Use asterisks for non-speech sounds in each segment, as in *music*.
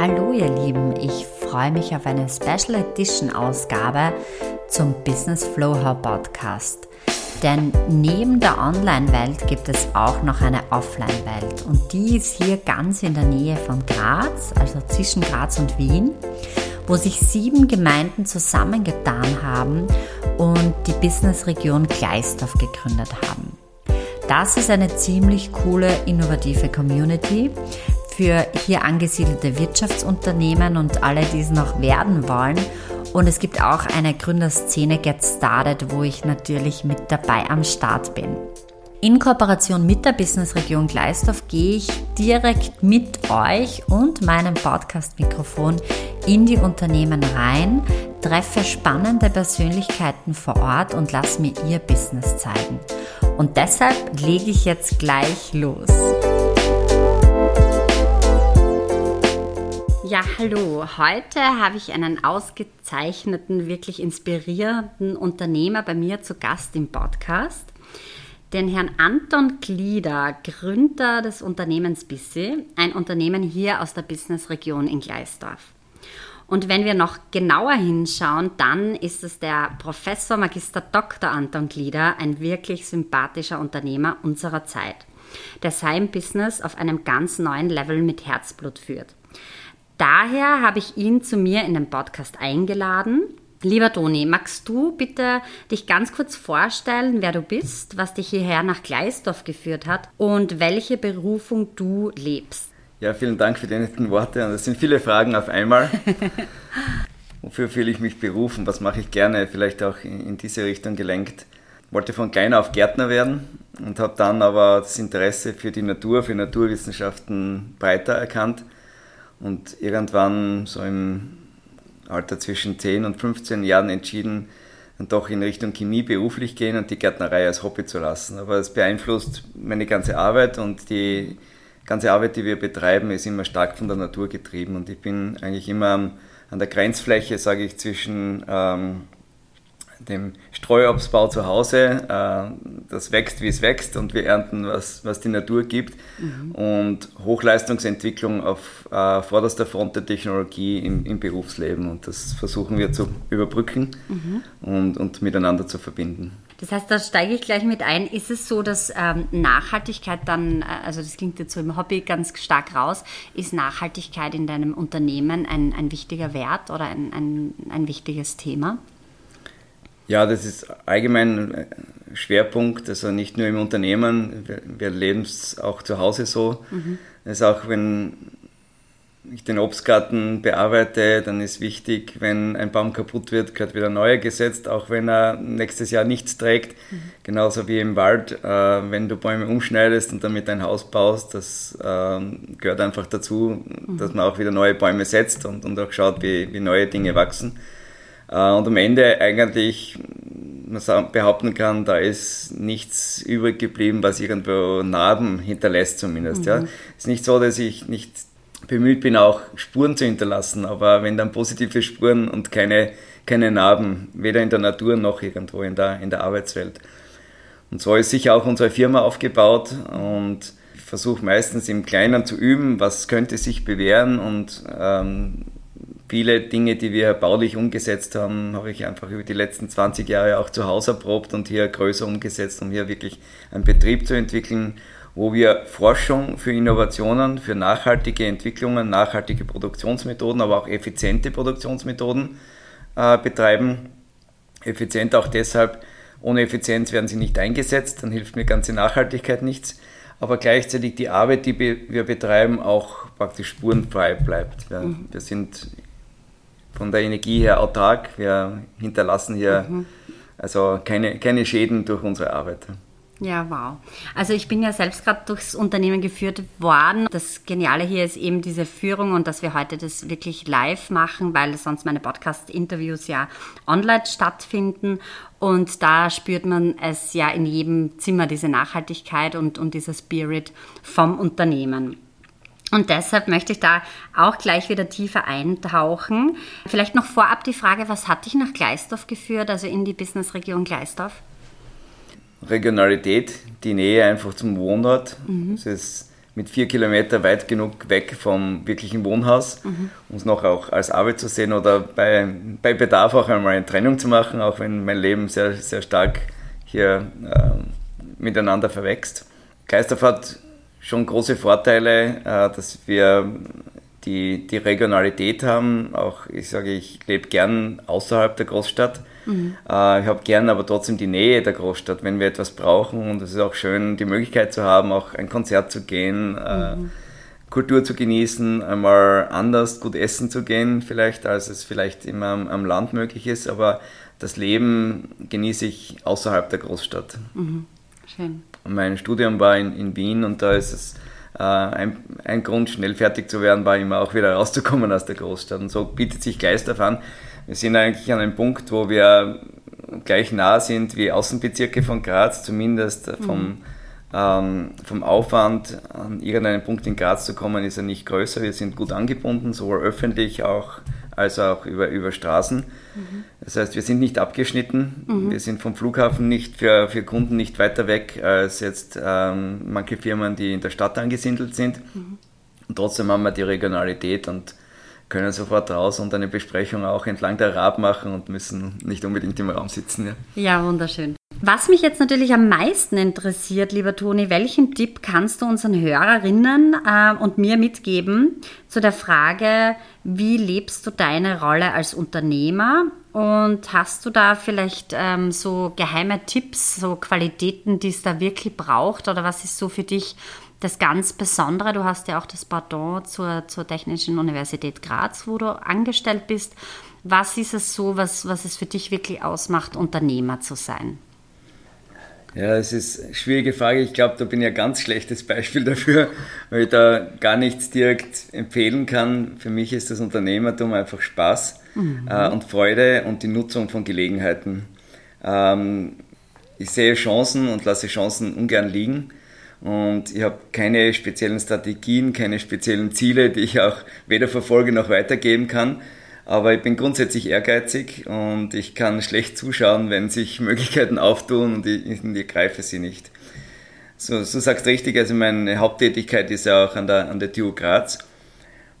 Hallo ihr Lieben, ich freue mich auf eine Special Edition Ausgabe zum Business Flow How Podcast. Denn neben der Online-Welt gibt es auch noch eine Offline-Welt und die ist hier ganz in der Nähe von Graz, also zwischen Graz und Wien, wo sich sieben Gemeinden zusammengetan haben und die Business-Region Gleisdorf gegründet haben. Das ist eine ziemlich coole, innovative Community für hier angesiedelte Wirtschaftsunternehmen und alle, die es noch werden wollen und es gibt auch eine Gründerszene Get Started, wo ich natürlich mit dabei am Start bin. In Kooperation mit der Businessregion Gleisdorf gehe ich direkt mit euch und meinem Podcast-Mikrofon in die Unternehmen rein, treffe spannende Persönlichkeiten vor Ort und lasse mir ihr Business zeigen. Und deshalb lege ich jetzt gleich los. Ja, hallo. Heute habe ich einen ausgezeichneten, wirklich inspirierenden Unternehmer bei mir zu Gast im Podcast. Den Herrn Anton Glieder, Gründer des Unternehmens Bissi, ein Unternehmen hier aus der Businessregion in Gleisdorf. Und wenn wir noch genauer hinschauen, dann ist es der Professor Magister Dr. Anton Glieder, ein wirklich sympathischer Unternehmer unserer Zeit, der sein Business auf einem ganz neuen Level mit Herzblut führt. Daher habe ich ihn zu mir in den Podcast eingeladen. Lieber Toni, magst du bitte dich ganz kurz vorstellen, wer du bist, was dich hierher nach Gleisdorf geführt hat und welche Berufung du lebst? Ja, vielen Dank für die netten Worte. Und das sind viele Fragen auf einmal. *laughs* Wofür fühle ich mich berufen? Was mache ich gerne? Vielleicht auch in diese Richtung gelenkt. Ich wollte von klein auf Gärtner werden und habe dann aber das Interesse für die Natur, für Naturwissenschaften breiter erkannt und irgendwann so im Alter zwischen 10 und 15 Jahren entschieden, dann doch in Richtung Chemie beruflich gehen und die Gärtnerei als Hobby zu lassen. Aber es beeinflusst meine ganze Arbeit und die ganze Arbeit, die wir betreiben, ist immer stark von der Natur getrieben und ich bin eigentlich immer an der Grenzfläche, sage ich, zwischen ähm, dem Streuobstbau zu Hause. Äh, das wächst, wie es wächst und wir ernten, was, was die Natur gibt. Mhm. Und Hochleistungsentwicklung auf äh, vorderster Front der Technologie im, im, Berufsleben. Und das versuchen wir zu überbrücken mhm. und, und miteinander zu verbinden. Das heißt, da steige ich gleich mit ein. Ist es so, dass ähm, Nachhaltigkeit dann, äh, also das klingt jetzt so im Hobby ganz stark raus, ist Nachhaltigkeit in deinem Unternehmen ein, ein wichtiger Wert oder ein, ein, ein wichtiges Thema? Ja, das ist allgemein ein Schwerpunkt, also nicht nur im Unternehmen, wir, leben es auch zu Hause so. Mhm. Das ist auch, wenn ich den Obstgarten bearbeite, dann ist wichtig, wenn ein Baum kaputt wird, gehört wieder neuer gesetzt, auch wenn er nächstes Jahr nichts trägt. Mhm. Genauso wie im Wald, äh, wenn du Bäume umschneidest und damit ein Haus baust, das äh, gehört einfach dazu, mhm. dass man auch wieder neue Bäume setzt und, und auch schaut, wie, wie neue Dinge wachsen. Äh, und am Ende eigentlich man behaupten kann, da ist nichts übrig geblieben, was irgendwo Narben hinterlässt zumindest. Mhm. Ja. Es ist nicht so, dass ich nicht bemüht bin, auch Spuren zu hinterlassen, aber wenn dann positive Spuren und keine, keine Narben, weder in der Natur noch irgendwo in der, in der Arbeitswelt. Und so ist sicher auch unsere Firma aufgebaut und ich versuche meistens im Kleinen zu üben, was könnte sich bewähren und ähm, viele Dinge, die wir baulich umgesetzt haben, habe ich einfach über die letzten 20 Jahre auch zu Hause erprobt und hier größer umgesetzt, um hier wirklich einen Betrieb zu entwickeln, wo wir Forschung für Innovationen, für nachhaltige Entwicklungen, nachhaltige Produktionsmethoden, aber auch effiziente Produktionsmethoden äh, betreiben. Effizient auch deshalb, ohne Effizienz werden sie nicht eingesetzt, dann hilft mir ganze Nachhaltigkeit nichts aber gleichzeitig die Arbeit, die wir betreiben, auch praktisch spurenfrei bleibt. Wir, mhm. wir sind von der Energie her autark. Wir hinterlassen hier mhm. also keine, keine Schäden durch unsere Arbeit. Ja, wow. Also ich bin ja selbst gerade durchs Unternehmen geführt worden. Das Geniale hier ist eben diese Führung und dass wir heute das wirklich live machen, weil sonst meine Podcast-Interviews ja online stattfinden. Und da spürt man es ja in jedem Zimmer, diese Nachhaltigkeit und, und dieser Spirit vom Unternehmen. Und deshalb möchte ich da auch gleich wieder tiefer eintauchen. Vielleicht noch vorab die Frage, was hat dich nach Gleisdorf geführt, also in die Businessregion Gleisdorf? Regionalität, die Nähe einfach zum Wohnort. Mhm. Es ist mit vier Kilometer weit genug weg vom wirklichen Wohnhaus, mhm. um es noch auch als Arbeit zu sehen oder bei, bei Bedarf auch einmal eine Trennung zu machen, auch wenn mein Leben sehr, sehr stark hier äh, miteinander verwächst. Geisterf hat schon große Vorteile, äh, dass wir die, die Regionalität haben. Auch ich sage, ich lebe gern außerhalb der Großstadt. Mhm. Äh, ich habe gern aber trotzdem die Nähe der Großstadt, wenn wir etwas brauchen. Und es ist auch schön, die Möglichkeit zu haben, auch ein Konzert zu gehen, äh, mhm. Kultur zu genießen, einmal anders gut essen zu gehen, vielleicht, als es vielleicht immer am, am Land möglich ist. Aber das Leben genieße ich außerhalb der Großstadt. Mhm. Schön. Mein Studium war in, in Wien und da ist es äh, ein, ein, Grund, schnell fertig zu werden, war immer auch wieder rauszukommen aus der Großstadt. Und so bietet sich Geisdorf an. Wir sind eigentlich an einem Punkt, wo wir gleich nah sind wie Außenbezirke von Graz, zumindest vom, mhm. ähm, vom Aufwand, an irgendeinen Punkt in Graz zu kommen, ist er nicht größer. Wir sind gut angebunden, sowohl öffentlich auch als auch über, über Straßen. Mhm. Das heißt, wir sind nicht abgeschnitten. Mhm. Wir sind vom Flughafen nicht für, für Kunden nicht weiter weg als jetzt ähm, manche Firmen, die in der Stadt angesiedelt sind. Mhm. Und trotzdem haben wir die Regionalität und können sofort raus und eine Besprechung auch entlang der Rab machen und müssen nicht unbedingt im Raum sitzen. Ja, ja wunderschön. Was mich jetzt natürlich am meisten interessiert, lieber Toni, welchen Tipp kannst du unseren Hörerinnen äh, und mir mitgeben zu der Frage, wie lebst du deine Rolle als Unternehmer? Und hast du da vielleicht ähm, so geheime Tipps, so Qualitäten, die es da wirklich braucht? Oder was ist so für dich das ganz Besondere? Du hast ja auch das Pardon zur, zur Technischen Universität Graz, wo du angestellt bist. Was ist es so, was, was es für dich wirklich ausmacht, Unternehmer zu sein? Ja, es ist eine schwierige Frage. Ich glaube, da bin ich ein ganz schlechtes Beispiel dafür, weil ich da gar nichts direkt empfehlen kann. Für mich ist das Unternehmertum einfach Spaß mhm. äh, und Freude und die Nutzung von Gelegenheiten. Ähm, ich sehe Chancen und lasse Chancen ungern liegen. Und ich habe keine speziellen Strategien, keine speziellen Ziele, die ich auch weder verfolge noch weitergeben kann. Aber ich bin grundsätzlich ehrgeizig und ich kann schlecht zuschauen, wenn sich *laughs* Möglichkeiten auftun und ich, ich greife sie nicht. So, so sagst richtig, also meine Haupttätigkeit ist ja auch an der, an der TU Graz.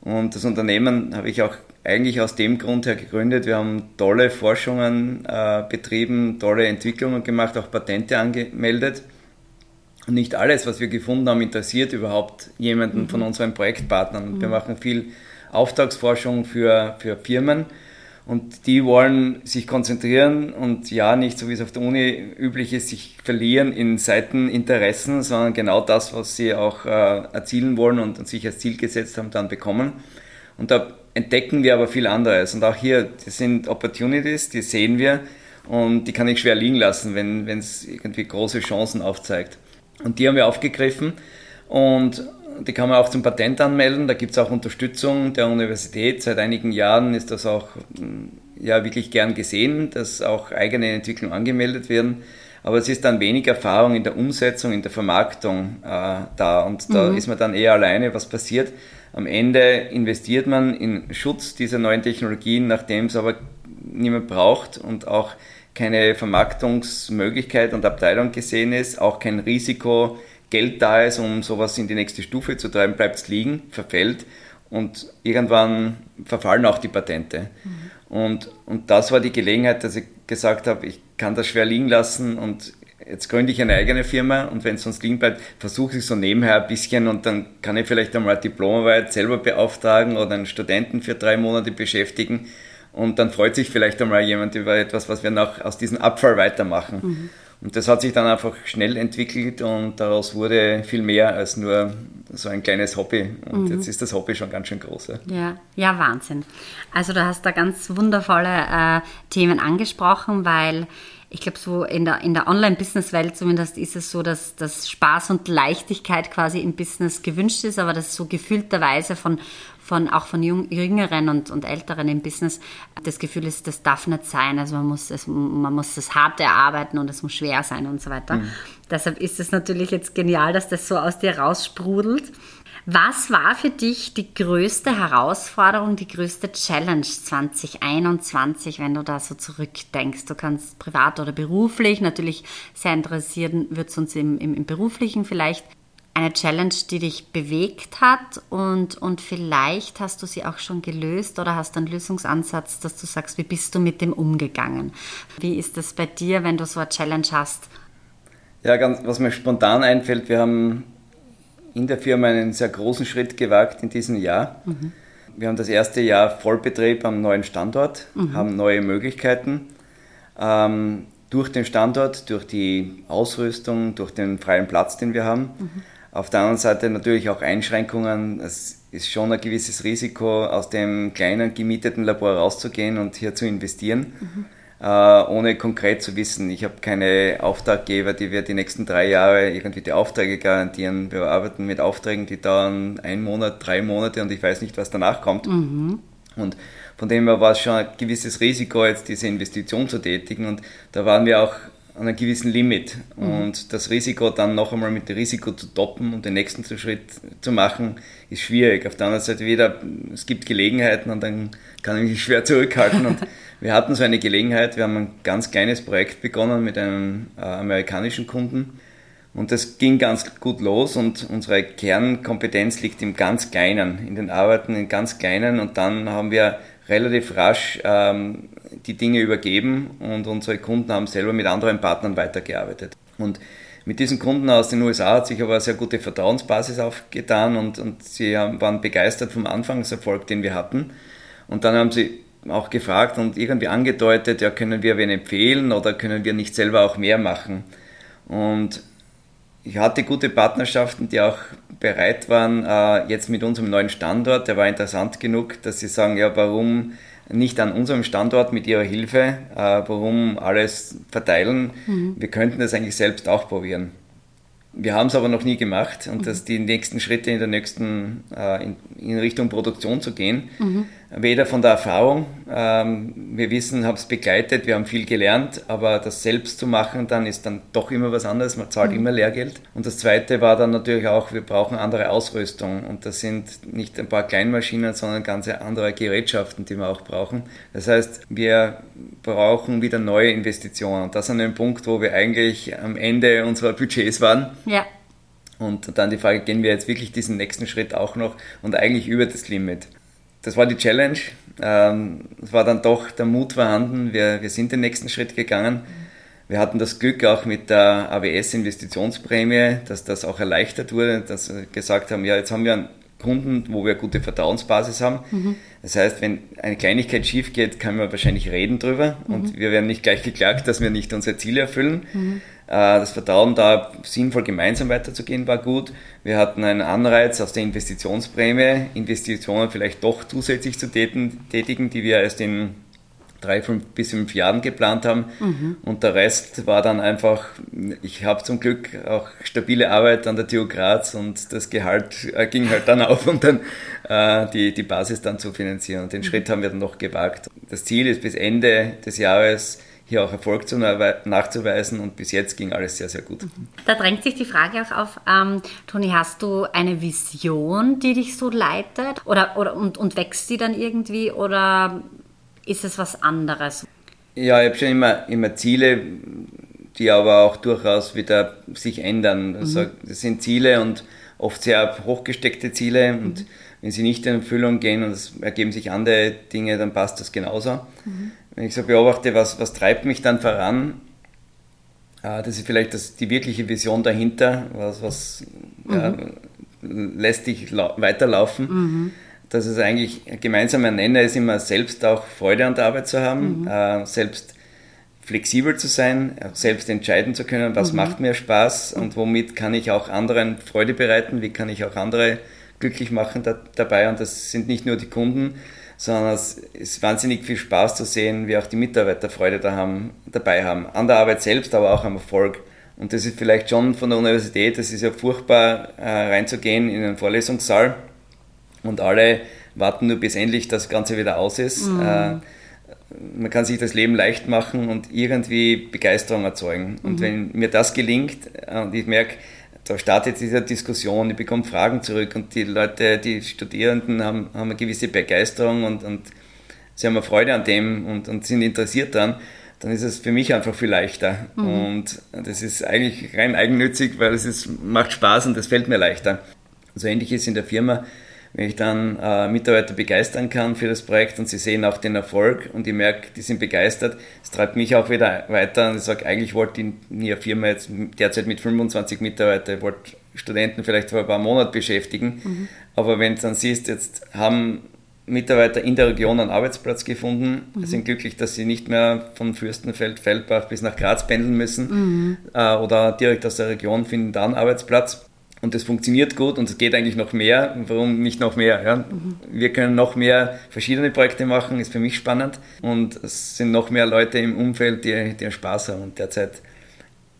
Und das Unternehmen habe ich auch eigentlich aus dem Grund her gegründet. Wir haben tolle Forschungen äh, betrieben, tolle Entwicklungen gemacht, auch Patente angemeldet. Und nicht alles, was wir gefunden haben, interessiert überhaupt jemanden mhm. von unseren Projektpartnern. Mhm. Wir machen viel Auftragsforschung für, für Firmen und die wollen sich konzentrieren und ja, nicht so wie es auf der Uni üblich ist, sich verlieren in Seiteninteressen, sondern genau das, was sie auch äh, erzielen wollen und, und sich als Ziel gesetzt haben, dann bekommen. Und da entdecken wir aber viel anderes. Und auch hier, das sind Opportunities, die sehen wir und die kann ich schwer liegen lassen, wenn es irgendwie große Chancen aufzeigt. Und die haben wir aufgegriffen und die kann man auch zum Patent anmelden. Da gibt es auch Unterstützung der Universität. Seit einigen Jahren ist das auch mm, ja, wirklich gern gesehen, dass auch eigene Entwicklungen angemeldet werden. Aber es ist dann wenig Erfahrung in der Umsetzung, in der Vermarktung äh, da. Und da mhm. ist man dann eher alleine, was passiert. Am Ende investiert man in Schutz dieser neuen Technologien, nachdem es aber niemand braucht und auch keine Vermarktungsmöglichkeit und Abteilung gesehen ist, auch kein Risiko Geld da ist, um sowas in die nächste Stufe zu treiben, bleibt es liegen, verfällt und irgendwann verfallen auch die Patente. Mhm. Und, und das war die Gelegenheit, dass ich gesagt habe, ich kann das schwer liegen lassen und jetzt gründe ich eine eigene Firma und wenn es sonst liegen bleibt, versuche ich so nebenher ein bisschen und dann kann ich vielleicht einmal eine Diplomarbeit selber beauftragen oder einen Studenten für drei Monate beschäftigen und dann freut sich vielleicht einmal jemand über etwas, was wir noch aus diesem Abfall weitermachen. Mhm. Und das hat sich dann einfach schnell entwickelt und daraus wurde viel mehr als nur so ein kleines Hobby. Und mhm. jetzt ist das Hobby schon ganz schön groß. Ja, ja, Wahnsinn. Also du hast da ganz wundervolle äh, Themen angesprochen, weil ich glaube, so in der, in der Online-Business-Welt zumindest ist es so, dass, dass Spaß und Leichtigkeit quasi im Business gewünscht ist, aber das so gefühlterweise von, von auch von Jüngeren und, und Älteren im Business das Gefühl ist, das darf nicht sein. Also man muss es, man muss das hart erarbeiten und es muss schwer sein und so weiter. Mhm. Deshalb ist es natürlich jetzt genial, dass das so aus dir raussprudelt. Was war für dich die größte Herausforderung, die größte Challenge 2021, wenn du da so zurückdenkst? Du kannst privat oder beruflich, natürlich sehr interessieren wird es uns im, im, im beruflichen vielleicht eine Challenge, die dich bewegt hat und, und vielleicht hast du sie auch schon gelöst oder hast einen Lösungsansatz, dass du sagst, wie bist du mit dem umgegangen? Wie ist das bei dir, wenn du so eine Challenge hast? Ja, ganz, was mir spontan einfällt, wir haben in der Firma einen sehr großen Schritt gewagt in diesem Jahr. Mhm. Wir haben das erste Jahr Vollbetrieb am neuen Standort, mhm. haben neue Möglichkeiten. Ähm, durch den Standort, durch die Ausrüstung, durch den freien Platz, den wir haben. Mhm. Auf der anderen Seite natürlich auch Einschränkungen. Es ist schon ein gewisses Risiko, aus dem kleinen gemieteten Labor rauszugehen und hier zu investieren, mhm. äh, ohne konkret zu wissen, ich habe keine Auftraggeber, die wir die nächsten drei Jahre irgendwie die Aufträge garantieren. Wir arbeiten mit Aufträgen, die dauern einen Monat, drei Monate und ich weiß nicht, was danach kommt. Mhm. Und von dem her war es schon ein gewisses Risiko, jetzt diese Investition zu tätigen und da waren wir auch an einem gewissen Limit. Mhm. Und das Risiko dann noch einmal mit dem Risiko zu toppen und den nächsten Schritt zu machen, ist schwierig. Auf der anderen Seite wieder, es gibt Gelegenheiten und dann kann ich mich schwer zurückhalten. Und *laughs* wir hatten so eine Gelegenheit, wir haben ein ganz kleines Projekt begonnen mit einem äh, amerikanischen Kunden. Und das ging ganz gut los und unsere Kernkompetenz liegt im ganz Kleinen, in den Arbeiten in ganz Kleinen. Und dann haben wir relativ rasch ähm, die Dinge übergeben und unsere Kunden haben selber mit anderen Partnern weitergearbeitet. Und mit diesen Kunden aus den USA hat sich aber eine sehr gute Vertrauensbasis aufgetan und, und sie haben, waren begeistert vom Anfangserfolg, den wir hatten. Und dann haben sie auch gefragt und irgendwie angedeutet, ja, können wir wen empfehlen oder können wir nicht selber auch mehr machen? Und ich hatte gute Partnerschaften, die auch bereit waren, äh, jetzt mit unserem neuen Standort, der war interessant genug, dass sie sagen, ja, warum nicht an unserem Standort mit ihrer Hilfe, äh, warum alles verteilen? Mhm. Wir könnten das eigentlich selbst auch probieren. Wir haben es aber noch nie gemacht und mhm. dass die nächsten Schritte in der nächsten äh, in, in, Richtung Produktion zu gehen. Mhm. Weder von der Erfahrung, ähm, wir wissen, haben es begleitet, wir haben viel gelernt, aber das selbst zu machen, dann ist dann doch immer was anderes, man zahlt mhm. immer Lehrgeld. Und das zweite war dann natürlich auch, wir brauchen andere Ausrüstung und das sind nicht ein paar Kleinmaschinen, sondern ganz andere Gerätschaften, die wir auch brauchen. Das heißt, wir brauchen wieder neue Investitionen. Und das ist an einem Punkt, wo wir eigentlich am Ende unserer Budgets waren. Ja. Und dann die Frage, gehen wir jetzt wirklich diesen nächsten Schritt auch noch und eigentlich über das Limit? Das war die Challenge. Ähm, es war dann doch der Mut vorhanden. Wir, wir sind den nächsten Schritt gegangen. Wir hatten das Glück auch mit der AWS-Investitionsprämie, dass das auch erleichtert wurde, dass wir gesagt haben, ja, jetzt haben wir einen Kunden, wo wir eine gute Vertrauensbasis haben. Mhm. Das heißt, wenn eine Kleinigkeit schief geht, kann man wahrscheinlich reden drüber mhm. und wir werden nicht gleich geklagt, dass wir nicht unsere Ziele erfüllen. Mhm. Äh, das Vertrauen da sinnvoll gemeinsam weiterzugehen war gut. Wir hatten einen Anreiz aus der Investitionsprämie, Investitionen vielleicht doch zusätzlich zu tätigen, die wir erst in drei fünf, bis fünf Jahren geplant haben. Mhm. Und der Rest war dann einfach, ich habe zum Glück auch stabile Arbeit an der TU Graz und das Gehalt äh, ging halt dann *laughs* auf, um dann äh, die, die Basis dann zu finanzieren. Und den mhm. Schritt haben wir dann noch gewagt. Das Ziel ist bis Ende des Jahres hier auch Erfolg zu nachzuweisen und bis jetzt ging alles sehr, sehr gut. Da drängt sich die Frage auch auf, ähm, Toni, hast du eine Vision, die dich so leitet oder, oder, und, und wächst die dann irgendwie oder ist es was anderes? Ja, ich habe schon immer, immer Ziele, die aber auch durchaus wieder sich ändern. Also mhm. das sind Ziele und oft sehr hochgesteckte Ziele und mhm. wenn sie nicht in Erfüllung gehen und es ergeben sich andere Dinge, dann passt das genauso. Mhm wenn ich so beobachte, was, was treibt mich dann voran, äh, das ist vielleicht das, die wirkliche Vision dahinter, was, was mhm. ja, lässt dich weiterlaufen. Mhm. Dass es eigentlich gemeinsamer Nenner ist, immer selbst auch Freude an der Arbeit zu haben, mhm. äh, selbst flexibel zu sein, selbst entscheiden zu können, was mhm. macht mir Spaß und womit kann ich auch anderen Freude bereiten, wie kann ich auch andere glücklich machen da, dabei. Und das sind nicht nur die Kunden, sondern es ist wahnsinnig viel Spaß zu sehen, wie auch die Mitarbeiter Freude da haben, dabei haben. An der Arbeit selbst, aber auch am Erfolg. Und das ist vielleicht schon von der Universität, das ist ja furchtbar, äh, reinzugehen in den Vorlesungssaal und alle warten nur bis endlich das Ganze wieder aus ist. Mhm. Äh, man kann sich das Leben leicht machen und irgendwie Begeisterung erzeugen. Und mhm. wenn mir das gelingt äh, und ich merke, da startet diese Diskussion, ich bekomme Fragen zurück und die Leute, die Studierenden haben, haben eine gewisse Begeisterung und, und sie haben eine Freude an dem und, und sind interessiert daran, dann ist es für mich einfach viel leichter. Mhm. Und das ist eigentlich rein eigennützig, weil es ist, macht Spaß und es fällt mir leichter. So ähnlich ist in der Firma, wenn ich dann äh, Mitarbeiter begeistern kann für das Projekt und sie sehen auch den Erfolg und ich merke, die sind begeistert, das treibt mich auch wieder weiter und ich sage, eigentlich wollte ich in ihrer Firma jetzt derzeit mit 25 Mitarbeitern, ich wollte Studenten vielleicht vor ein paar Monaten beschäftigen, mhm. aber wenn du dann siehst, jetzt haben Mitarbeiter in der Region einen Arbeitsplatz gefunden, mhm. sind glücklich, dass sie nicht mehr von Fürstenfeld, Feldbach bis nach Graz pendeln müssen mhm. äh, oder direkt aus der Region finden da einen Arbeitsplatz. Und das funktioniert gut und es geht eigentlich noch mehr. Warum nicht noch mehr? Ja? Mhm. Wir können noch mehr verschiedene Projekte machen, ist für mich spannend. Und es sind noch mehr Leute im Umfeld, die, die Spaß haben. Und derzeit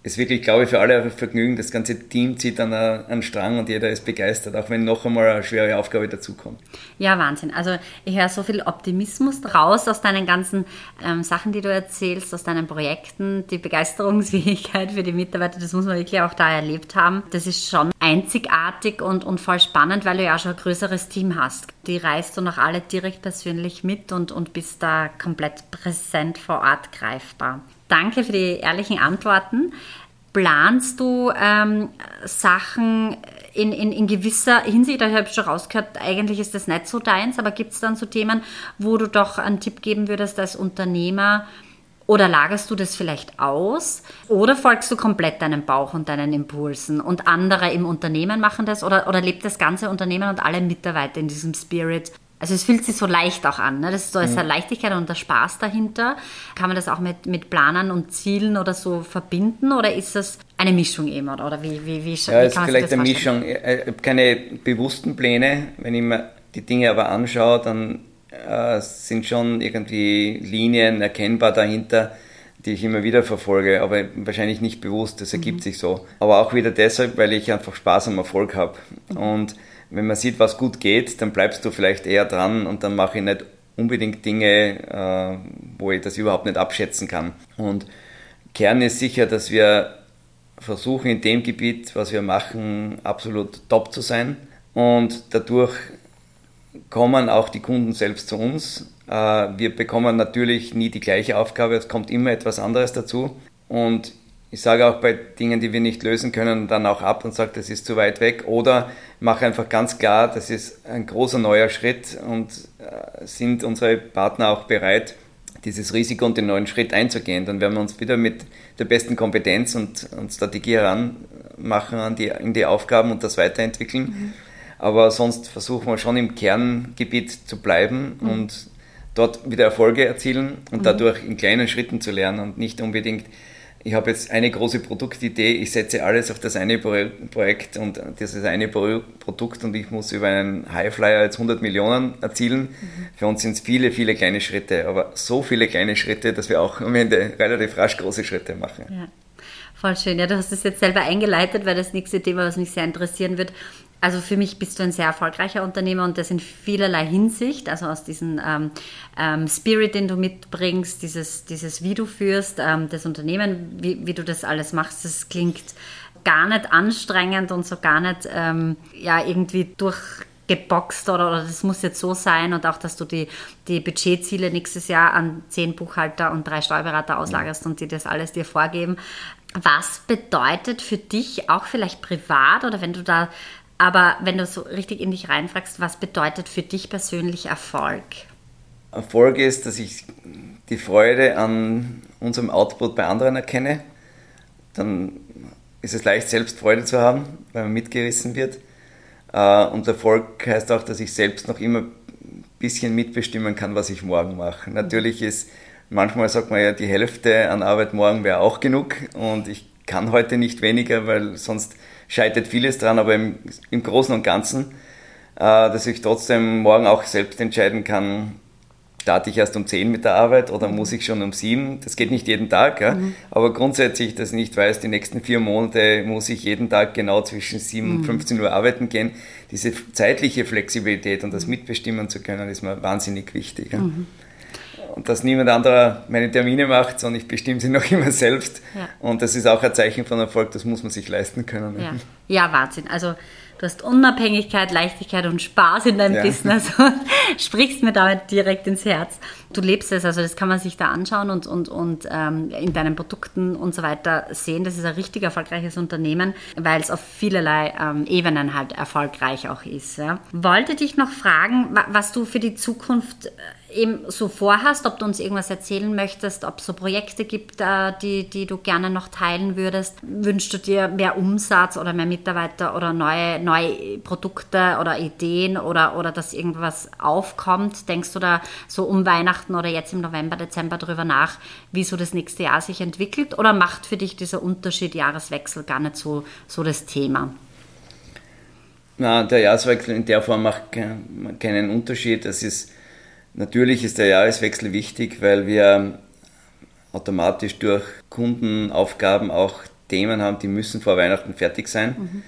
ist wirklich, glaube ich, für alle ein Vergnügen. Das ganze Team zieht dann einen Strang und jeder ist begeistert, auch wenn noch einmal eine schwere Aufgabe dazukommt. Ja, Wahnsinn. Also ich höre so viel Optimismus raus aus deinen ganzen ähm, Sachen, die du erzählst, aus deinen Projekten, die Begeisterungsfähigkeit für die Mitarbeiter, das muss man wirklich auch da erlebt haben. Das ist schon einzigartig und, und voll spannend, weil du ja auch schon ein größeres Team hast. Die reist du noch alle direkt persönlich mit und, und bist da komplett präsent vor Ort greifbar. Danke für die ehrlichen Antworten. Planst du ähm, Sachen in, in, in gewisser Hinsicht, ich habe schon rausgehört, eigentlich ist das nicht so deins, aber gibt es dann so Themen, wo du doch einen Tipp geben würdest als Unternehmer, oder lagerst du das vielleicht aus? Oder folgst du komplett deinem Bauch und deinen Impulsen und andere im Unternehmen machen das? Oder, oder lebt das ganze Unternehmen und alle Mitarbeiter in diesem Spirit? Also es fühlt sich so leicht auch an. Ne? Das ist so eine mhm. Leichtigkeit und der Spaß dahinter. Kann man das auch mit, mit Planern und Zielen oder so verbinden oder ist das eine Mischung eben? Oder, wie, wie, wie, ja, wie ist vielleicht eine Mischung. Ich habe keine bewussten Pläne. Wenn ich mir die Dinge aber anschaue, dann äh, sind schon irgendwie Linien erkennbar dahinter, die ich immer wieder verfolge, aber wahrscheinlich nicht bewusst. Das ergibt mhm. sich so. Aber auch wieder deshalb, weil ich einfach Spaß am Erfolg habe. Mhm. Und wenn man sieht, was gut geht, dann bleibst du vielleicht eher dran und dann mache ich nicht unbedingt Dinge, äh, wo ich das überhaupt nicht abschätzen kann. Und Kern ist sicher, dass wir versuchen, in dem Gebiet, was wir machen, absolut top zu sein. Und dadurch kommen auch die Kunden selbst zu uns. Äh, wir bekommen natürlich nie die gleiche Aufgabe, es kommt immer etwas anderes dazu. Und ich sage auch bei Dingen, die wir nicht lösen können, dann auch ab und sage, das ist zu weit weg. Oder mache einfach ganz klar, das ist ein großer neuer Schritt und äh, sind unsere Partner auch bereit, dieses Risiko und den neuen Schritt einzugehen. Dann werden wir uns wieder mit der besten Kompetenz und, und Strategie heranmachen an die, in die Aufgaben und das weiterentwickeln. Mhm. Aber sonst versuchen wir schon im Kerngebiet zu bleiben mhm. und dort wieder Erfolge erzielen und mhm. dadurch in kleinen Schritten zu lernen und nicht unbedingt ich habe jetzt eine große Produktidee, ich setze alles auf das eine Projekt und das ist eine Produkt und ich muss über einen Highflyer jetzt 100 Millionen erzielen. Mhm. Für uns sind es viele, viele kleine Schritte, aber so viele kleine Schritte, dass wir auch am Ende relativ rasch große Schritte machen. Ja. Voll schön. Ja, du hast es jetzt selber eingeleitet, weil das nächste Thema, was mich sehr interessieren wird, also für mich bist du ein sehr erfolgreicher Unternehmer und das in vielerlei Hinsicht, also aus diesem ähm, ähm, Spirit, den du mitbringst, dieses, dieses wie du führst, ähm, das Unternehmen, wie, wie du das alles machst, das klingt gar nicht anstrengend und so gar nicht ähm, ja, irgendwie durchgeboxt oder, oder das muss jetzt so sein und auch, dass du die, die Budgetziele nächstes Jahr an zehn Buchhalter und drei Steuerberater auslagerst und die das alles dir vorgeben. Was bedeutet für dich auch vielleicht privat oder wenn du da aber wenn du so richtig in dich reinfragst, was bedeutet für dich persönlich Erfolg? Erfolg ist, dass ich die Freude an unserem Output bei anderen erkenne. Dann ist es leicht, selbst Freude zu haben, weil man mitgerissen wird. Äh, und Erfolg heißt auch, dass ich selbst noch immer ein bisschen mitbestimmen kann, was ich morgen mache. Natürlich ist, manchmal sagt man ja, die Hälfte an Arbeit morgen wäre auch genug und ich kann heute nicht weniger, weil sonst scheitert vieles dran, aber im, im Großen und Ganzen, äh, dass ich trotzdem morgen auch selbst entscheiden kann, starte ich erst um 10 mit der Arbeit oder muss ich schon um 7? Das geht nicht jeden Tag, ja? Mhm. aber grundsätzlich, dass ich nicht weiß, die nächsten vier Monate muss ich jeden Tag genau zwischen 7 und 15 mhm. Uhr arbeiten gehen. Diese zeitliche Flexibilität und das mhm. mitbestimmen zu können, ist mir wahnsinnig wichtig. Ja? Mhm und dass niemand anderer meine Termine macht, sondern ich bestimme sie *laughs* noch immer selbst. Ja. Und das ist auch ein Zeichen von Erfolg, das muss man sich leisten können. Ja, ja Wahnsinn. Also du hast Unabhängigkeit, Leichtigkeit und Spaß in deinem ja. Business und *laughs* sprichst mir damit direkt ins Herz. Du lebst es, also das kann man sich da anschauen und, und, und ähm, in deinen Produkten und so weiter sehen. Das ist ein richtig erfolgreiches Unternehmen, weil es auf vielerlei ähm, Ebenen halt erfolgreich auch ist. Ja. Wollte dich noch fragen, was du für die Zukunft äh, eben so vorhast, ob du uns irgendwas erzählen möchtest, ob es so Projekte gibt, äh, die, die du gerne noch teilen würdest. Wünschst du dir mehr Umsatz oder mehr Mitarbeiter oder neue, neue Produkte oder Ideen oder, oder dass irgendwas aufkommt? Denkst du da so um Weihnachten oder jetzt im November, Dezember darüber nach, wie so das nächste Jahr sich entwickelt? Oder macht für dich dieser Unterschied Jahreswechsel gar nicht so, so das Thema? Na, der Jahreswechsel in der Form macht keinen Unterschied. Es ist Natürlich ist der Jahreswechsel wichtig, weil wir automatisch durch Kundenaufgaben auch Themen haben, die müssen vor Weihnachten fertig sein. Mhm.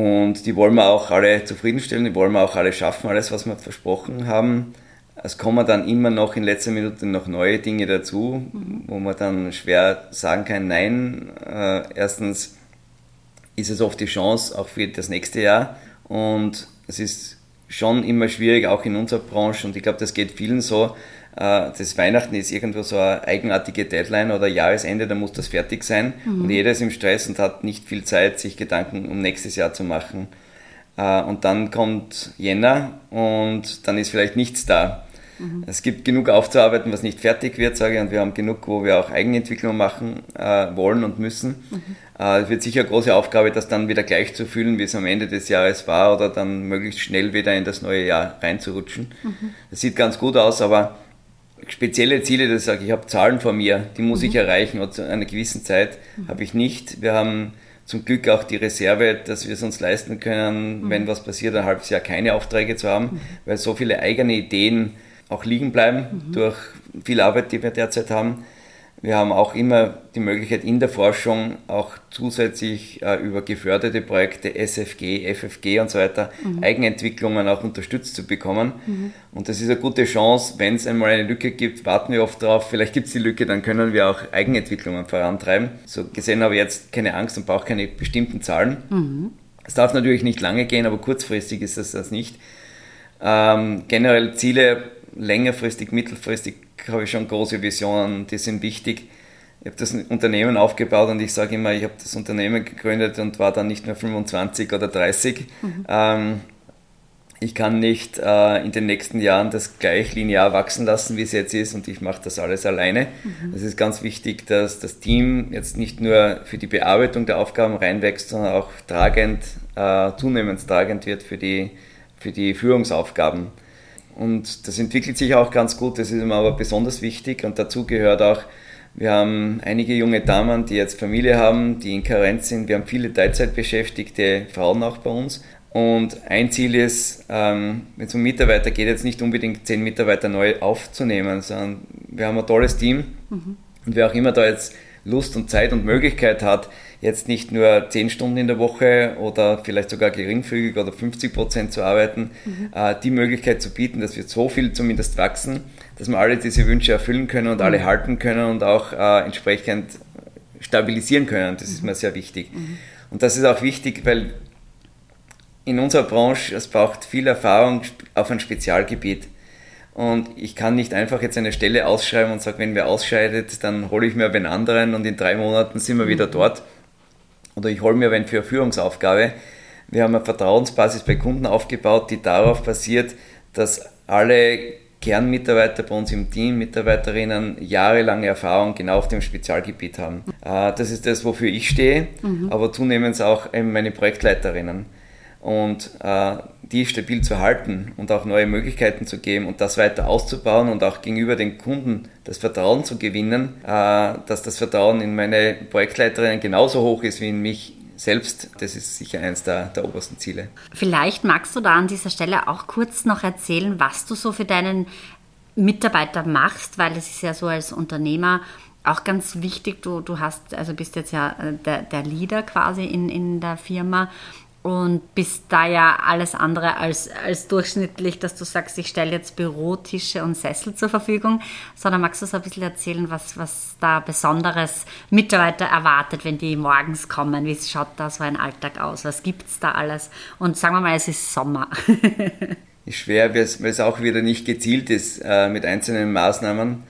Und die wollen wir auch alle zufriedenstellen, die wollen wir auch alle schaffen, alles, was wir versprochen haben. Es kommen dann immer noch in letzter Minute noch neue Dinge dazu, mhm. wo man dann schwer sagen kann, nein. Äh, erstens ist es oft die Chance auch für das nächste Jahr und es ist schon immer schwierig, auch in unserer Branche. Und ich glaube, das geht vielen so. Äh, das Weihnachten ist irgendwo so eine eigenartige Deadline oder Jahresende, da muss das fertig sein. Mhm. Und jeder ist im Stress und hat nicht viel Zeit, sich Gedanken um nächstes Jahr zu machen. Äh, und dann kommt Jänner und dann ist vielleicht nichts da. Mhm. Es gibt genug aufzuarbeiten, was nicht fertig wird, sage ich, und wir haben genug, wo wir auch Eigenentwicklung machen äh, wollen und müssen. Mhm. Äh, es wird sicher eine große Aufgabe, das dann wieder gleich zu fühlen, wie es am Ende des Jahres war, oder dann möglichst schnell wieder in das neue Jahr reinzurutschen. Mhm. Das sieht ganz gut aus, aber spezielle Ziele, das sage ich, ich habe Zahlen vor mir, die muss ich mhm. erreichen und zu einer gewissen Zeit mhm. habe ich nicht. Wir haben zum Glück auch die Reserve, dass wir es uns leisten können, mhm. wenn was passiert, ein halbes Jahr keine Aufträge zu haben, mhm. weil so viele eigene Ideen auch liegen bleiben mhm. durch viel Arbeit, die wir derzeit haben. Wir haben auch immer die Möglichkeit in der Forschung auch zusätzlich äh, über geförderte Projekte, SFG, FFG und so weiter, mhm. Eigenentwicklungen auch unterstützt zu bekommen. Mhm. Und das ist eine gute Chance, wenn es einmal eine Lücke gibt, warten wir oft darauf, vielleicht gibt es die Lücke, dann können wir auch Eigenentwicklungen vorantreiben. So gesehen habe ich jetzt keine Angst und brauche keine bestimmten Zahlen. Mhm. Es darf natürlich nicht lange gehen, aber kurzfristig ist das das nicht. Ähm, generell Ziele längerfristig, mittelfristig habe ich schon große Visionen, die sind wichtig. Ich habe das Unternehmen aufgebaut und ich sage immer, ich habe das Unternehmen gegründet und war dann nicht mehr 25 oder 30. Mhm. Ähm, ich kann nicht äh, in den nächsten Jahren das gleich linear wachsen lassen, wie es jetzt ist, und ich mache das alles alleine. Mhm. Es ist ganz wichtig, dass das Team jetzt nicht nur für die Bearbeitung der Aufgaben reinwächst, sondern auch tragend, äh, zunehmend tragend wird für die, für die Führungsaufgaben. Und das entwickelt sich auch ganz gut, das ist mir aber besonders wichtig und dazu gehört auch, wir haben einige junge Damen, die jetzt Familie haben, die in Karenz sind. Wir haben viele Teilzeitbeschäftigte Frauen auch bei uns. Und ein Ziel ist, ähm, wenn es um Mitarbeiter geht, jetzt nicht unbedingt zehn Mitarbeiter neu aufzunehmen, sondern wir haben ein tolles Team. Mhm. Und wer auch immer da jetzt Lust und Zeit und Möglichkeit hat, jetzt nicht nur 10 Stunden in der Woche oder vielleicht sogar geringfügig oder 50 Prozent zu arbeiten, mhm. äh, die Möglichkeit zu bieten, dass wir so viel zumindest wachsen, dass wir alle diese Wünsche erfüllen können und mhm. alle halten können und auch äh, entsprechend stabilisieren können. Das ist mir sehr wichtig. Mhm. Und das ist auch wichtig, weil in unserer Branche, es braucht viel Erfahrung auf ein Spezialgebiet. Und ich kann nicht einfach jetzt eine Stelle ausschreiben und sagen, wenn wer ausscheidet, dann hole ich mir einen anderen und in drei Monaten sind wir wieder mhm. dort oder ich hole mir wen für eine Führungsaufgabe. Wir haben eine Vertrauensbasis bei Kunden aufgebaut, die darauf basiert, dass alle Kernmitarbeiter bei uns im Team, Mitarbeiterinnen, jahrelange Erfahrung genau auf dem Spezialgebiet haben. Äh, das ist das, wofür ich stehe, mhm. aber zunehmend auch meine Projektleiterinnen. Und äh, die stabil zu halten und auch neue Möglichkeiten zu geben und das weiter auszubauen und auch gegenüber den Kunden das Vertrauen zu gewinnen, äh, dass das Vertrauen in meine Projektleiterinnen genauso hoch ist wie in mich selbst, das ist sicher eines der, der obersten Ziele. Vielleicht magst du da an dieser Stelle auch kurz noch erzählen, was du so für deinen Mitarbeiter machst, weil es ist ja so als Unternehmer auch ganz wichtig, du, du hast, also bist jetzt ja äh, der, der Leader quasi in, in der Firma und bist da ja alles andere als, als durchschnittlich, dass du sagst, ich stelle jetzt Bürotische und Sessel zur Verfügung, sondern magst du so ein bisschen erzählen, was, was da Besonderes Mitarbeiter erwartet, wenn die morgens kommen? Wie schaut da so ein Alltag aus? Was gibt es da alles? Und sagen wir mal, es ist Sommer. *laughs* schwer, weil es auch wieder nicht gezielt ist äh, mit einzelnen Maßnahmen.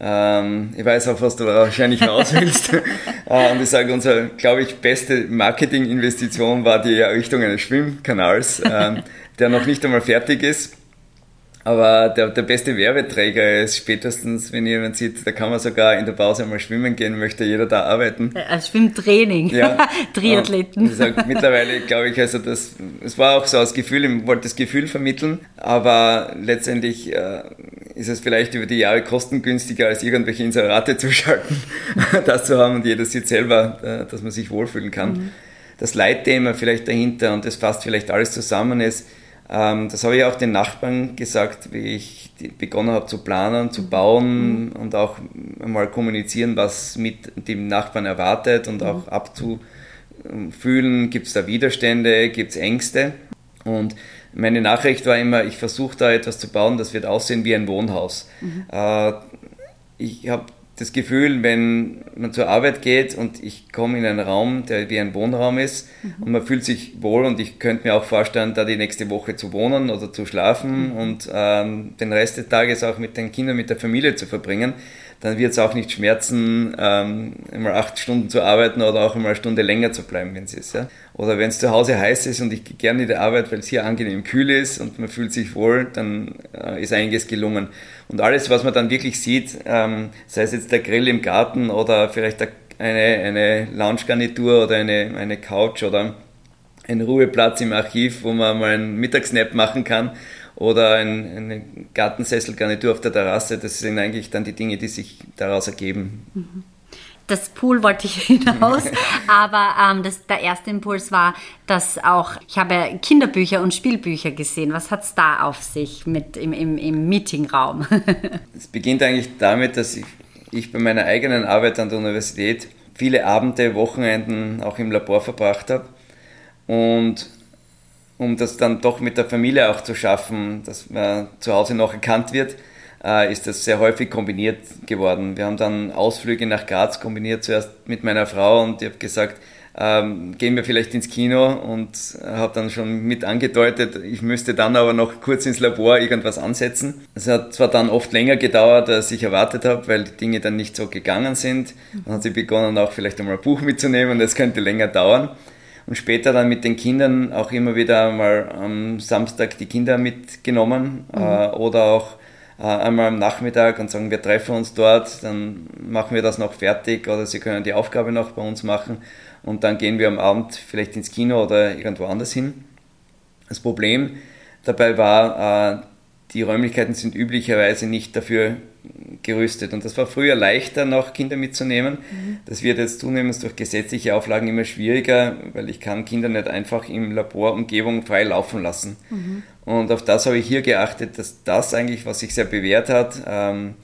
Ähm, ich weiß auch, was du wahrscheinlich raus *laughs* willst. äh, und ich sage, unsere, glaube ich, beste Marketinginvestition war die Errichtung eines Schwimmkanals, äh, der noch nicht einmal fertig ist. Aber der, der beste Werbeträger ist spätestens, wenn jemand sieht, da kann man sogar in der Pause mal schwimmen gehen, möchte jeder da arbeiten. Als Schwimmtraining, ja. *laughs* Triathleten. Ja, sag, mittlerweile glaube ich, also das, es war auch so das Gefühl, ich wollte das Gefühl vermitteln, aber letztendlich äh, ist es vielleicht über die Jahre kostengünstiger, als irgendwelche Inserate zu schalten, *laughs* das zu haben und jeder sieht selber, äh, dass man sich wohlfühlen kann. Mhm. Das Leitthema vielleicht dahinter und das fasst vielleicht alles zusammen ist, das habe ich auch den Nachbarn gesagt, wie ich begonnen habe zu planen, zu bauen mhm. und auch mal kommunizieren, was mit dem Nachbarn erwartet und auch mhm. abzufühlen, gibt es da Widerstände, gibt es Ängste. Und meine Nachricht war immer, ich versuche da etwas zu bauen, das wird aussehen wie ein Wohnhaus. Mhm. Äh, ich habe das Gefühl, wenn man zur Arbeit geht und ich komme in einen Raum, der wie ein Wohnraum ist mhm. und man fühlt sich wohl und ich könnte mir auch vorstellen, da die nächste Woche zu wohnen oder zu schlafen mhm. und ähm, den Rest des Tages auch mit den Kindern, mit der Familie zu verbringen, dann wird es auch nicht schmerzen, ähm, einmal acht Stunden zu arbeiten oder auch einmal eine Stunde länger zu bleiben, wenn es ist. Ja? Oder wenn es zu Hause heiß ist und ich gehe gerne in die Arbeit, weil es hier angenehm kühl ist und man fühlt sich wohl, dann äh, ist einiges gelungen. Und alles, was man dann wirklich sieht, ähm, sei es jetzt der Grill im Garten oder vielleicht eine, eine Lounge-Garnitur oder eine, eine Couch oder ein Ruheplatz im Archiv, wo man mal einen Mittagsnap machen kann oder ein, eine Gartensesselgarnitur auf der Terrasse. Das sind eigentlich dann die Dinge, die sich daraus ergeben. Mhm. Das Pool wollte ich *laughs* hinaus, aber ähm, das, der erste Impuls war, dass auch, ich habe Kinderbücher und Spielbücher gesehen. Was hat es da auf sich mit im, im, im Meetingraum? *laughs* Es beginnt eigentlich damit, dass ich, ich bei meiner eigenen Arbeit an der Universität viele Abende, Wochenenden auch im Labor verbracht habe und um das dann doch mit der Familie auch zu schaffen, dass man zu Hause noch erkannt wird, äh, ist das sehr häufig kombiniert geworden. Wir haben dann Ausflüge nach Graz kombiniert, zuerst mit meiner Frau und ich habe gesagt, ähm, gehen wir vielleicht ins Kino und habe dann schon mit angedeutet, ich müsste dann aber noch kurz ins Labor irgendwas ansetzen. Es hat zwar dann oft länger gedauert, als ich erwartet habe, weil die Dinge dann nicht so gegangen sind. Dann hat sie begonnen, auch vielleicht einmal ein Buch mitzunehmen, das könnte länger dauern und später dann mit den Kindern auch immer wieder mal am Samstag die Kinder mitgenommen mhm. äh, oder auch äh, einmal am Nachmittag und sagen, wir treffen uns dort, dann machen wir das noch fertig oder sie können die Aufgabe noch bei uns machen und dann gehen wir am Abend vielleicht ins Kino oder irgendwo anders hin. Das Problem dabei war, äh, die Räumlichkeiten sind üblicherweise nicht dafür gerüstet. Und das war früher leichter, noch Kinder mitzunehmen. Mhm. Das wird jetzt zunehmend durch gesetzliche Auflagen immer schwieriger, weil ich kann Kinder nicht einfach im Laborumgebung frei laufen lassen. Mhm. Und auf das habe ich hier geachtet, dass das eigentlich, was sich sehr bewährt hat, ähm,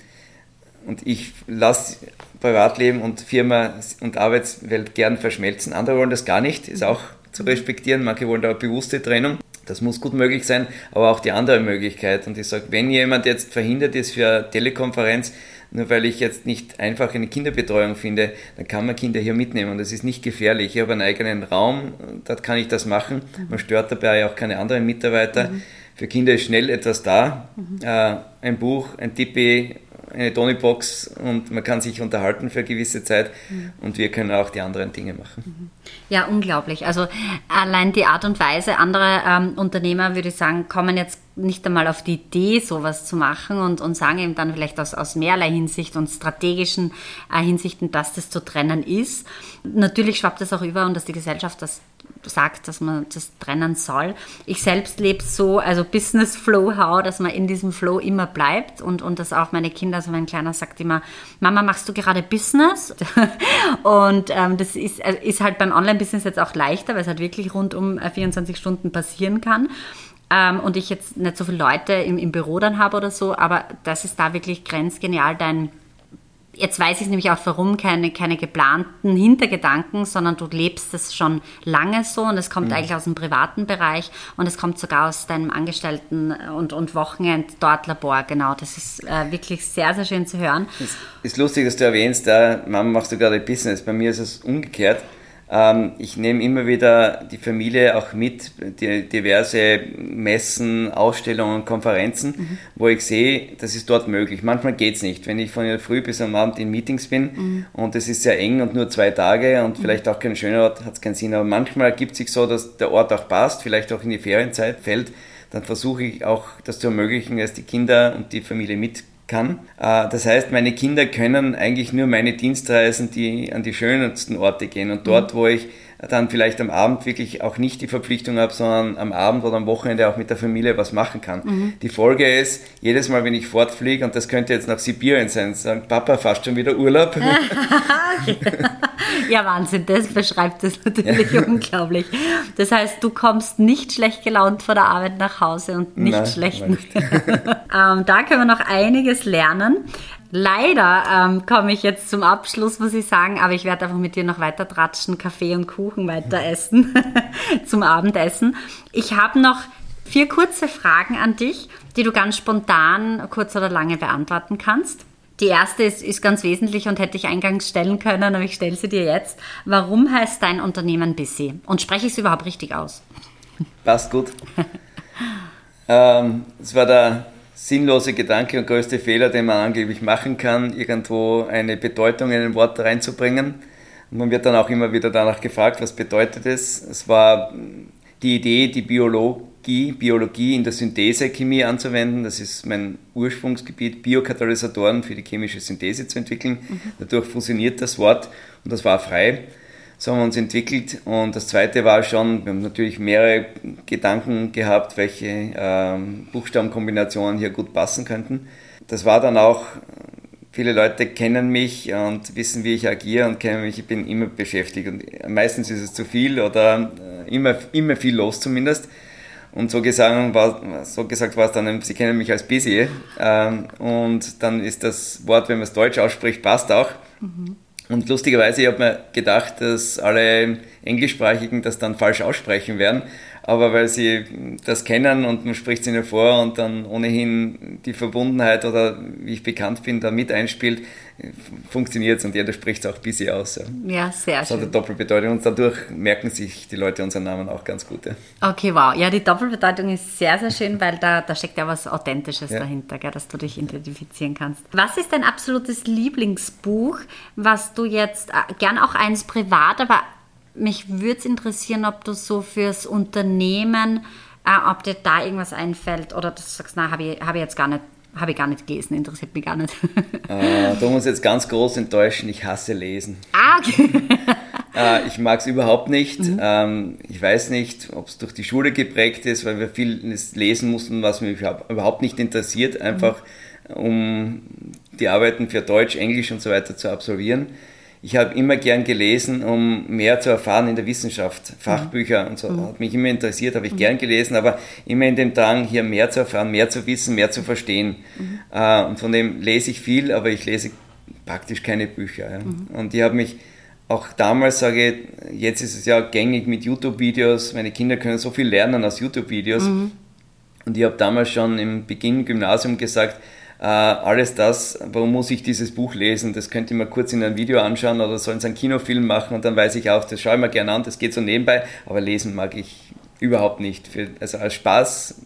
und ich lasse Privatleben und Firma und Arbeitswelt gern verschmelzen. Andere wollen das gar nicht, ist auch zu respektieren. Manche wollen da eine bewusste Trennung. Das muss gut möglich sein, aber auch die andere Möglichkeit. Und ich sage, wenn jemand jetzt verhindert ist für eine Telekonferenz, nur weil ich jetzt nicht einfach eine Kinderbetreuung finde, dann kann man Kinder hier mitnehmen. Das ist nicht gefährlich. Ich habe einen eigenen Raum, dort kann ich das machen. Man stört dabei auch keine anderen Mitarbeiter. Mhm. Für Kinder ist schnell etwas da. Mhm. Äh, ein Buch, ein Tippi, eine Tonybox und man kann sich unterhalten für eine gewisse Zeit mhm. und wir können auch die anderen Dinge machen. Mhm. Ja, unglaublich. Also allein die Art und Weise, andere ähm, Unternehmer, würde ich sagen, kommen jetzt nicht einmal auf die Idee, sowas zu machen und, und sagen eben dann vielleicht aus, aus mehrerlei Hinsicht und strategischen äh, Hinsichten, dass das zu trennen ist. Natürlich schwappt das auch über und dass die Gesellschaft das sagt, dass man das trennen soll. Ich selbst lebe so, also Business Flow How, dass man in diesem Flow immer bleibt und, und dass auch meine Kinder, also mein Kleiner sagt immer, Mama, machst du gerade Business? *laughs* und ähm, das ist, äh, ist halt beim Online-Business jetzt auch leichter, weil es halt wirklich rund um 24 äh, Stunden passieren kann. Ähm, und ich jetzt nicht so viele Leute im, im Büro dann habe oder so, aber das ist da wirklich grenzgenial, dein Jetzt weiß ich nämlich auch warum, keine, keine geplanten Hintergedanken, sondern du lebst es schon lange so und es kommt mhm. eigentlich aus dem privaten Bereich und es kommt sogar aus deinem Angestellten- und, und Wochenend dort Labor, genau. Das ist äh, wirklich sehr, sehr schön zu hören. Es ist lustig, dass du erwähnst, da Mama machst du gerade Business. Bei mir ist es umgekehrt. Ähm, ich nehme immer wieder die Familie auch mit, die, diverse Messen, Ausstellungen, Konferenzen, mhm. wo ich sehe, das ist dort möglich. Manchmal geht es nicht, wenn ich von der Früh bis am Abend in Meetings bin mhm. und es ist sehr eng und nur zwei Tage und mhm. vielleicht auch kein schöner Ort, hat es keinen Sinn. Aber manchmal ergibt sich so, dass der Ort auch passt, vielleicht auch in die Ferienzeit fällt. Dann versuche ich auch das zu ermöglichen, dass die Kinder und die Familie mit kann. Äh, das heißt, meine Kinder können eigentlich nur meine Dienstreisen, die an die schönsten Orte gehen. Und dort, wo ich dann vielleicht am Abend wirklich auch nicht die Verpflichtung habe, sondern am Abend oder am Wochenende auch mit der Familie was machen kann. Mhm. Die Folge ist, jedes Mal, wenn ich fortfliege, und das könnte jetzt nach Sibirien sein, sagen, Papa, fast schon wieder Urlaub. *laughs* ja, Wahnsinn, das beschreibt es natürlich ja. *laughs* unglaublich. Das heißt, du kommst nicht schlecht gelaunt von der Arbeit nach Hause und nicht Nein, schlecht. Nicht. *laughs* ähm, da können wir noch einiges lernen. Leider ähm, komme ich jetzt zum Abschluss, muss ich sagen, aber ich werde einfach mit dir noch weiter tratschen, Kaffee und Kuchen weiter essen *laughs* zum Abendessen. Ich habe noch vier kurze Fragen an dich, die du ganz spontan, kurz oder lange beantworten kannst. Die erste ist, ist ganz wesentlich und hätte ich eingangs stellen können, aber ich stelle sie dir jetzt. Warum heißt dein Unternehmen Busy? Und spreche ich es überhaupt richtig aus? Passt gut. *laughs* ähm, es war der sinnlose Gedanke und größte Fehler, den man angeblich machen kann, irgendwo eine Bedeutung in ein Wort reinzubringen. Und man wird dann auch immer wieder danach gefragt, was bedeutet es? Es war die Idee, die Biologie, Biologie in der Synthesechemie anzuwenden. Das ist mein Ursprungsgebiet, Biokatalysatoren für die chemische Synthese zu entwickeln. Mhm. Dadurch fusioniert das Wort und das war frei so haben wir uns entwickelt. Und das zweite war schon, wir haben natürlich mehrere Gedanken gehabt, welche ähm, Buchstabenkombinationen hier gut passen könnten. Das war dann auch, viele Leute kennen mich und wissen, wie ich agiere und kennen mich, ich bin immer beschäftigt. Und meistens ist es zu viel oder äh, immer, immer viel los zumindest. Und so gesagt, war, so gesagt war es dann, Sie kennen mich als Busy. Ähm, und dann ist das Wort, wenn man es deutsch ausspricht, passt auch. Mhm. Und lustigerweise, ich habe mir gedacht, dass alle Englischsprachigen das dann falsch aussprechen werden. Aber weil sie das kennen und man spricht es ihnen vor und dann ohnehin die Verbundenheit oder wie ich bekannt bin, da mit einspielt, funktioniert es und jeder spricht es auch ein bisschen aus. Ja, ja sehr das schön. Das hat eine Doppelbedeutung und dadurch merken sich die Leute unseren Namen auch ganz gut. Ja. Okay, wow. Ja, die Doppelbedeutung ist sehr, sehr schön, weil da, da steckt ja was Authentisches ja. dahinter, gell, dass du dich identifizieren kannst. Was ist dein absolutes Lieblingsbuch, was du jetzt, äh, gern auch eins privat, aber mich würde es interessieren, ob du so fürs Unternehmen, äh, ob dir da irgendwas einfällt oder du sagst, na, habe ich, hab ich jetzt gar nicht, habe ich gar nicht gelesen, interessiert mich gar nicht. äh, du musst jetzt ganz groß enttäuschen, ich hasse Lesen. Ah, okay. *laughs* äh, ich mag es überhaupt nicht. Mhm. Ähm, ich weiß nicht, ob es durch die Schule geprägt ist, weil wir viel lesen mussten, was mich überhaupt nicht interessiert, einfach mhm. um die Arbeiten für Deutsch, Englisch und so weiter zu absolvieren ich habe immer gern gelesen, um mehr zu erfahren in der Wissenschaft. Fachbücher mhm. und so mhm. hat mich immer interessiert, habe ich mhm. gern gelesen, aber immer in dem Drang, hier mehr zu erfahren, mehr zu wissen, mehr zu verstehen. Mhm. Äh, und von dem lese ich viel, aber ich lese praktisch keine Bücher. Ja. Mhm. Und ich habe mich auch damals, sage ich, jetzt ist es ja gängig mit YouTube-Videos, meine Kinder können so viel lernen aus YouTube-Videos. Mhm. Und ich habe damals schon im Beginn Gymnasium gesagt, alles das, warum muss ich dieses Buch lesen? Das könnte ich mir kurz in einem Video anschauen oder sollen sie einen Kinofilm machen und dann weiß ich auch, das schaue ich mir gerne an, das geht so nebenbei, aber lesen mag ich überhaupt nicht. Also als Spaß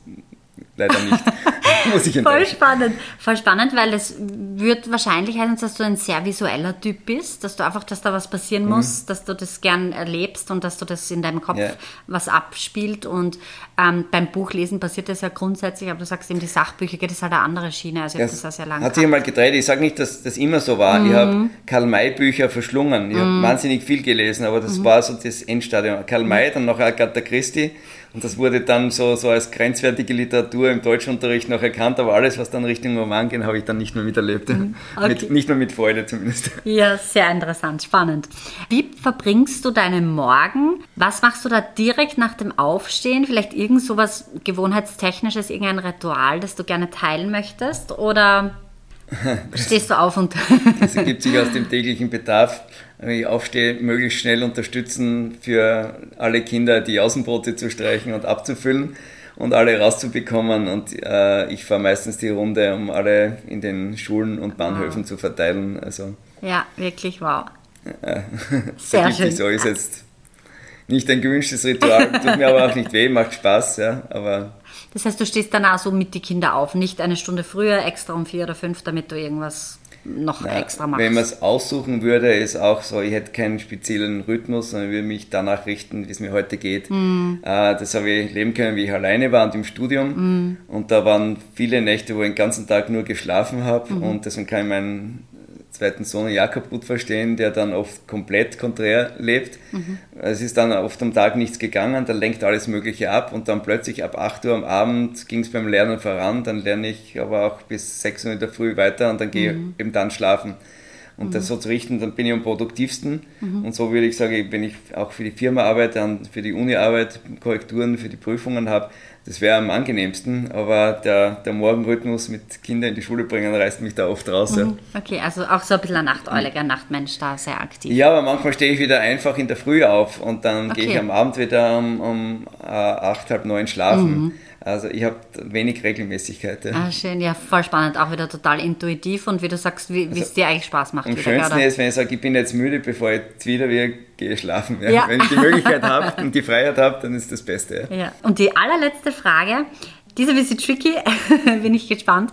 leider nicht. *laughs* Muss ich Voll spannend. Voll spannend, weil es wird wahrscheinlich heißen, dass du ein sehr visueller Typ bist, dass du einfach, dass da was passieren mhm. muss, dass du das gern erlebst und dass du das in deinem Kopf ja. was abspielt. Und ähm, beim Buchlesen passiert das ja grundsätzlich, aber du sagst eben, die Sachbücher geht es halt eine andere Schiene. Also das, das sehr lange hat sich mal gedreht. Ich sage nicht, dass das immer so war. Mhm. Ich habe Karl May Bücher verschlungen. Ich mhm. habe wahnsinnig viel gelesen, aber das mhm. war so das Endstadium. Karl May, dann noch Agatha Christie und das wurde dann so, so als grenzwertige Literatur im Deutschunterricht noch erkannt, aber alles, was dann Richtung Roman ging, habe ich dann nicht mehr miterlebt. Mhm. *laughs* Okay. Mit, nicht mehr mit Freude zumindest. Ja, sehr interessant, spannend. Wie verbringst du deinen Morgen? Was machst du da direkt nach dem Aufstehen? Vielleicht irgend so was Gewohnheitstechnisches, irgendein Ritual, das du gerne teilen möchtest? Oder *laughs* Stehst du auf und. das ergibt sich aus dem täglichen Bedarf. Wenn ich aufstehe, möglichst schnell unterstützen für alle Kinder, die Außenbrote zu streichen und abzufüllen und alle rauszubekommen. Und äh, ich fahre meistens die Runde, um alle in den Schulen und Bahnhöfen wow. zu verteilen. Also, ja, wirklich wow. Äh, *laughs* Sehr schön. So ist jetzt nicht ein gewünschtes Ritual, *laughs* tut mir aber auch nicht weh, macht Spaß, ja, aber das heißt, du stehst dann auch so mit den Kindern auf, nicht eine Stunde früher, extra um vier oder fünf, damit du irgendwas noch Na, extra machst. Wenn man es aussuchen würde, ist auch so, ich hätte keinen speziellen Rhythmus, sondern würde mich danach richten, wie es mir heute geht. Mm. das habe ich leben können, wie ich alleine war und im Studium. Mm. Und da waren viele Nächte, wo ich den ganzen Tag nur geschlafen habe. Mm. Und deswegen kann ich meinen zweiten Sohn Jakob gut verstehen, der dann oft komplett konträr lebt. Mhm. Es ist dann oft am Tag nichts gegangen, dann lenkt alles Mögliche ab und dann plötzlich ab 8 Uhr am Abend ging es beim Lernen voran, dann lerne ich aber auch bis 6 Uhr in der Früh weiter und dann gehe mhm. ich eben dann schlafen. Und mhm. das so zu richten, dann bin ich am produktivsten. Mhm. Und so würde ich sagen, wenn ich auch für die Firma arbeite, für die Uni arbeite, Korrekturen für die Prüfungen habe, das wäre am angenehmsten, aber der, der Morgenrhythmus mit Kindern in die Schule bringen reißt mich da oft raus. Mhm. Okay, also auch so ein bisschen ein Nachteuliger Nachtmensch da, sehr aktiv. Ja, aber manchmal stehe ich wieder einfach in der Früh auf und dann okay. gehe ich am Abend wieder um, um äh, acht, halb neun schlafen. Also ich habe wenig Regelmäßigkeit. Ja. Ah, schön, ja, voll spannend, auch wieder total intuitiv und wie du sagst, wie also, es dir eigentlich Spaß macht. Am schönsten ist, wenn ich sage, ich bin jetzt müde, bevor ich jetzt wieder wieder gehe schlafen. Ja. Ja. Wenn ich die Möglichkeit habe *laughs* und die Freiheit habe, dann ist das Beste. Ja. ja. Und die allerletzte Frage, diese bisschen tricky, *laughs* bin ich gespannt.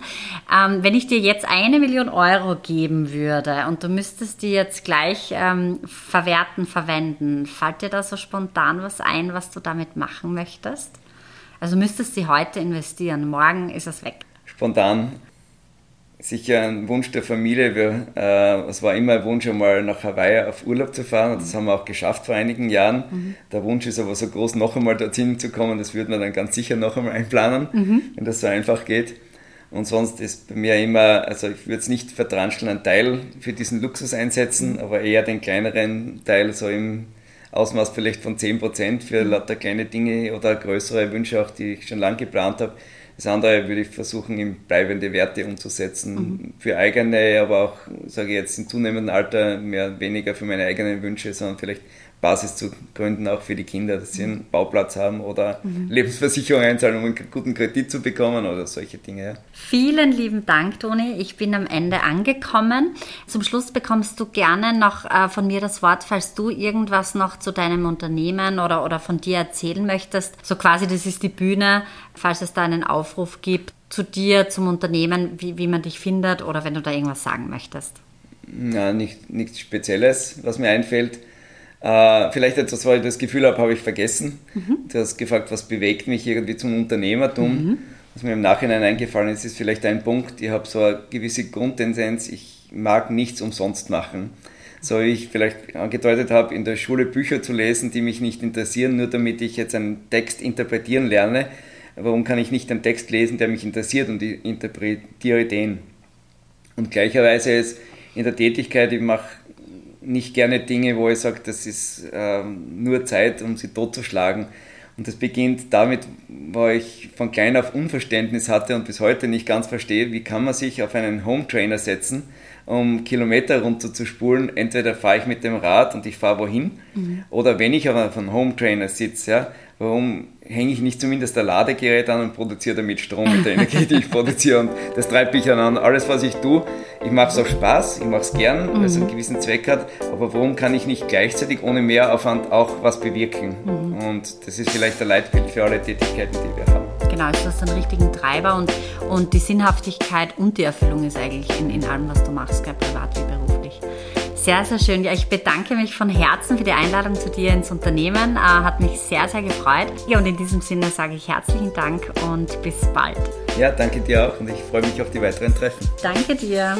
Ähm, wenn ich dir jetzt eine Million Euro geben würde und du müsstest die jetzt gleich ähm, verwerten, verwenden, fällt dir da so spontan was ein, was du damit machen möchtest? Also müsstest du heute investieren, morgen ist es weg. Spontan. Sicher ein Wunsch der Familie. Wir, äh, es war immer ein Wunsch, einmal nach Hawaii auf Urlaub zu fahren. Und das haben wir auch geschafft vor einigen Jahren. Mhm. Der Wunsch ist aber so groß, noch einmal dorthin zu kommen. Das würden wir dann ganz sicher noch einmal einplanen, mhm. wenn das so einfach geht. Und sonst ist bei mir immer, also ich würde es nicht verdranscheln, einen Teil für diesen Luxus einsetzen, mhm. aber eher den kleineren Teil so im Ausmaß vielleicht von 10% für mhm. lauter kleine Dinge oder größere Wünsche auch, die ich schon lange geplant habe. Das andere würde ich versuchen, in bleibende Werte umzusetzen. Mhm. Für eigene, aber auch, sage ich jetzt, im zunehmenden Alter mehr weniger für meine eigenen Wünsche, sondern vielleicht Basis zu gründen, auch für die Kinder, dass sie einen Bauplatz haben oder mhm. Lebensversicherung einzahlen, um einen guten Kredit zu bekommen oder solche Dinge. Ja. Vielen lieben Dank, Toni. Ich bin am Ende angekommen. Zum Schluss bekommst du gerne noch äh, von mir das Wort, falls du irgendwas noch zu deinem Unternehmen oder, oder von dir erzählen möchtest. So quasi, das ist die Bühne, falls es da einen Aufruf gibt zu dir, zum Unternehmen, wie, wie man dich findet oder wenn du da irgendwas sagen möchtest. Ja, nicht, nichts Spezielles, was mir einfällt äh, vielleicht etwas, weil ich das Gefühl habe, habe ich vergessen. Mhm. Du hast gefragt, was bewegt mich irgendwie zum Unternehmertum. Mhm. Was mir im Nachhinein eingefallen ist, ist vielleicht ein Punkt. Ich habe so eine gewisse Grundtendenz, ich mag nichts umsonst machen. So wie ich vielleicht angedeutet habe, in der Schule Bücher zu lesen, die mich nicht interessieren, nur damit ich jetzt einen Text interpretieren lerne. Warum kann ich nicht einen Text lesen, der mich interessiert und ich interpretiere den? Und gleicherweise ist in der Tätigkeit, ich mache nicht gerne Dinge, wo ich sage, das ist ähm, nur Zeit, um sie totzuschlagen. Und das beginnt damit, wo ich von klein auf Unverständnis hatte und bis heute nicht ganz verstehe, wie kann man sich auf einen Home Trainer setzen, um Kilometer runter zu spulen. Entweder fahre ich mit dem Rad und ich fahre wohin, mhm. oder wenn ich auf einem Home Trainer sitze, ja, warum hänge ich nicht zumindest ein Ladegerät an und produziere damit Strom mit der Energie, die ich *laughs* produziere. Und das treibt mich an. Alles, was ich tue, ich mache es auch Spaß, ich mache es gern, weil es einen mhm. gewissen Zweck hat. Aber warum kann ich nicht gleichzeitig ohne Mehraufwand auch was bewirken? Mhm. Und das ist vielleicht ein Leitbild für alle Tätigkeiten, die wir haben. Genau, du hast einen richtigen Treiber und, und die Sinnhaftigkeit und die Erfüllung ist eigentlich in, in allem, was du machst, privat wie beruflich. Sehr, sehr schön. Ja, ich bedanke mich von Herzen für die Einladung zu dir ins Unternehmen. Äh, hat mich sehr, sehr gefreut. Ja, und in diesem Sinne sage ich herzlichen Dank und bis bald. Ja, danke dir auch und ich freue mich auf die weiteren Treffen. Danke dir.